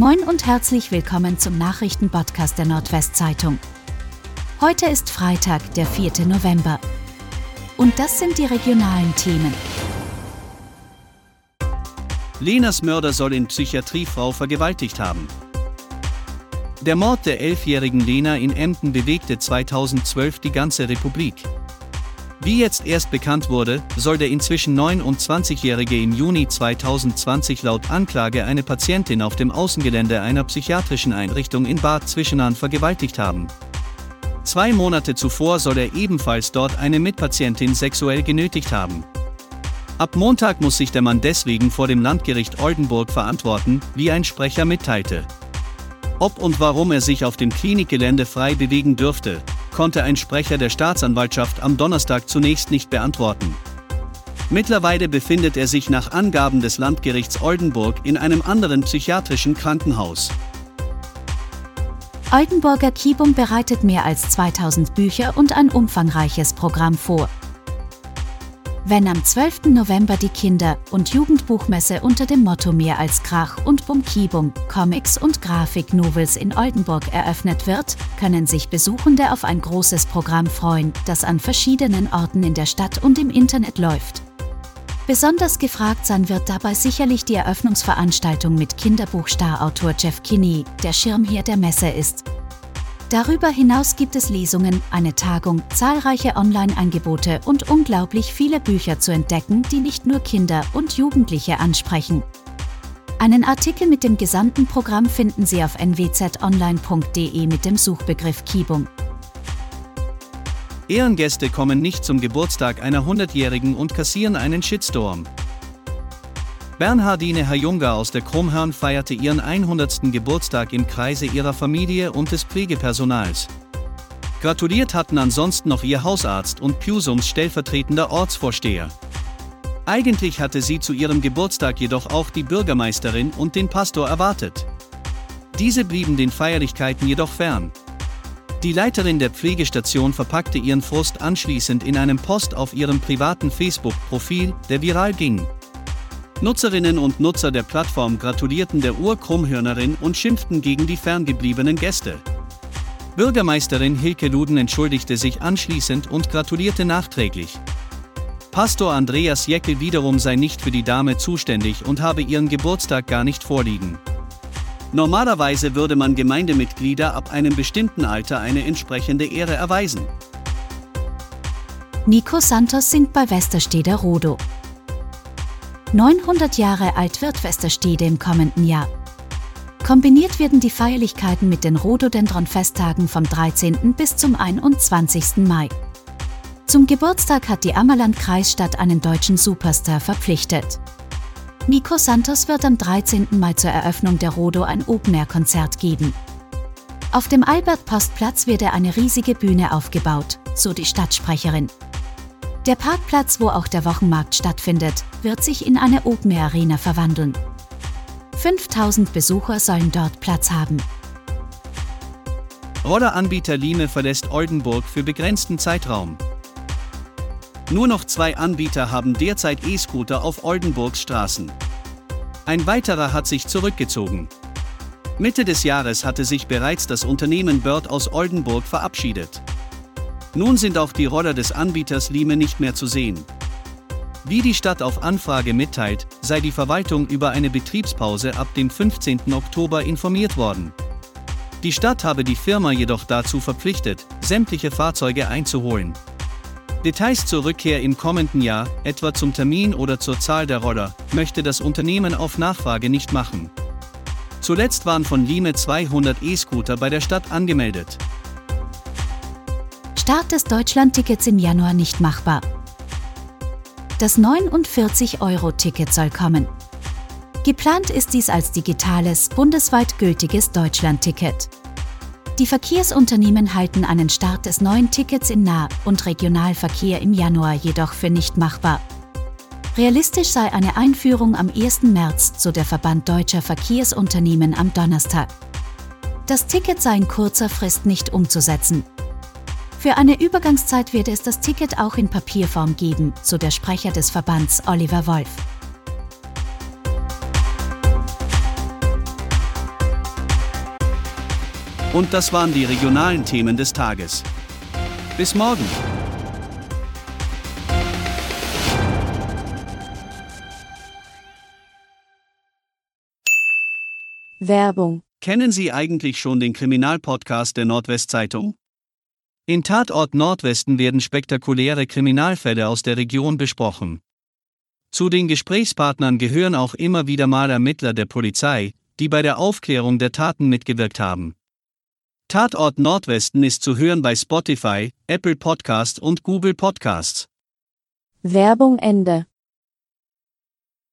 Moin und herzlich willkommen zum Nachrichtenpodcast der Nordwestzeitung. Heute ist Freitag, der 4. November. Und das sind die regionalen Themen. Lenas Mörder soll in Psychiatriefrau vergewaltigt haben. Der Mord der elfjährigen Lena in Emden bewegte 2012 die ganze Republik. Wie jetzt erst bekannt wurde, soll der inzwischen 29-Jährige im Juni 2020 laut Anklage eine Patientin auf dem Außengelände einer psychiatrischen Einrichtung in Bad Zwischenahn vergewaltigt haben. Zwei Monate zuvor soll er ebenfalls dort eine Mitpatientin sexuell genötigt haben. Ab Montag muss sich der Mann deswegen vor dem Landgericht Oldenburg verantworten, wie ein Sprecher mitteilte. Ob und warum er sich auf dem Klinikgelände frei bewegen dürfte, konnte ein Sprecher der Staatsanwaltschaft am Donnerstag zunächst nicht beantworten. Mittlerweile befindet er sich nach Angaben des Landgerichts Oldenburg in einem anderen psychiatrischen Krankenhaus. Oldenburger Kibum bereitet mehr als 2000 Bücher und ein umfangreiches Programm vor. Wenn am 12. November die Kinder- und Jugendbuchmesse unter dem Motto Mehr als Krach und Bumkibum, Comics und Grafik-Novels in Oldenburg eröffnet wird, können sich Besuchende auf ein großes Programm freuen, das an verschiedenen Orten in der Stadt und im Internet läuft. Besonders gefragt sein wird dabei sicherlich die Eröffnungsveranstaltung mit Kinderbuchstarautor Jeff Kinney, der Schirmherr der Messe ist. Darüber hinaus gibt es Lesungen, eine Tagung, zahlreiche Online-Angebote und unglaublich viele Bücher zu entdecken, die nicht nur Kinder und Jugendliche ansprechen. Einen Artikel mit dem gesamten Programm finden Sie auf nwzonline.de mit dem Suchbegriff Kibum. Ehrengäste kommen nicht zum Geburtstag einer 100-Jährigen und kassieren einen Shitstorm. Bernhardine Hayunga aus der Krummhörn feierte ihren 100. Geburtstag im Kreise ihrer Familie und des Pflegepersonals. Gratuliert hatten ansonsten noch ihr Hausarzt und Pusums stellvertretender Ortsvorsteher. Eigentlich hatte sie zu ihrem Geburtstag jedoch auch die Bürgermeisterin und den Pastor erwartet. Diese blieben den Feierlichkeiten jedoch fern. Die Leiterin der Pflegestation verpackte ihren Frust anschließend in einem Post auf ihrem privaten Facebook-Profil, der viral ging. Nutzerinnen und Nutzer der Plattform gratulierten der Urkrummhörnerin und schimpften gegen die ferngebliebenen Gäste. Bürgermeisterin Hilke Luden entschuldigte sich anschließend und gratulierte nachträglich. Pastor Andreas Jeckel wiederum sei nicht für die Dame zuständig und habe ihren Geburtstag gar nicht vorliegen. Normalerweise würde man Gemeindemitglieder ab einem bestimmten Alter eine entsprechende Ehre erweisen. Nico Santos singt bei Westersteder Rodo. 900 Jahre alt wird Westerstede im kommenden Jahr. Kombiniert werden die Feierlichkeiten mit den Rhododendron-Festtagen vom 13. bis zum 21. Mai. Zum Geburtstag hat die Ammerland-Kreisstadt einen deutschen Superstar verpflichtet. Nico Santos wird am 13. Mai zur Eröffnung der Rodo ein Open-Air-Konzert geben. Auf dem Albert-Postplatz wird eine riesige Bühne aufgebaut, so die Stadtsprecherin. Der Parkplatz, wo auch der Wochenmarkt stattfindet, wird sich in eine Open Air Arena verwandeln. 5000 Besucher sollen dort Platz haben. Rolleranbieter Lime verlässt Oldenburg für begrenzten Zeitraum. Nur noch zwei Anbieter haben derzeit E-Scooter auf Oldenburgs Straßen. Ein weiterer hat sich zurückgezogen. Mitte des Jahres hatte sich bereits das Unternehmen Bird aus Oldenburg verabschiedet. Nun sind auch die Roller des Anbieters Lime nicht mehr zu sehen. Wie die Stadt auf Anfrage mitteilt, sei die Verwaltung über eine Betriebspause ab dem 15. Oktober informiert worden. Die Stadt habe die Firma jedoch dazu verpflichtet, sämtliche Fahrzeuge einzuholen. Details zur Rückkehr im kommenden Jahr, etwa zum Termin oder zur Zahl der Roller, möchte das Unternehmen auf Nachfrage nicht machen. Zuletzt waren von Lime 200 E-Scooter bei der Stadt angemeldet. Start des Deutschlandtickets im Januar nicht machbar. Das 49-Euro-Ticket soll kommen. Geplant ist dies als digitales, bundesweit gültiges Deutschlandticket. Die Verkehrsunternehmen halten einen Start des neuen Tickets in Nah- und Regionalverkehr im Januar jedoch für nicht machbar. Realistisch sei eine Einführung am 1. März, so der Verband deutscher Verkehrsunternehmen am Donnerstag. Das Ticket sei in kurzer Frist nicht umzusetzen. Für eine Übergangszeit werde es das Ticket auch in Papierform geben, so der Sprecher des Verbands Oliver Wolf. Und das waren die regionalen Themen des Tages. Bis morgen. Werbung. Kennen Sie eigentlich schon den Kriminalpodcast der Nordwestzeitung? In Tatort Nordwesten werden spektakuläre Kriminalfälle aus der Region besprochen. Zu den Gesprächspartnern gehören auch immer wieder mal Ermittler der Polizei, die bei der Aufklärung der Taten mitgewirkt haben. Tatort Nordwesten ist zu hören bei Spotify, Apple Podcasts und Google Podcasts. Werbung Ende.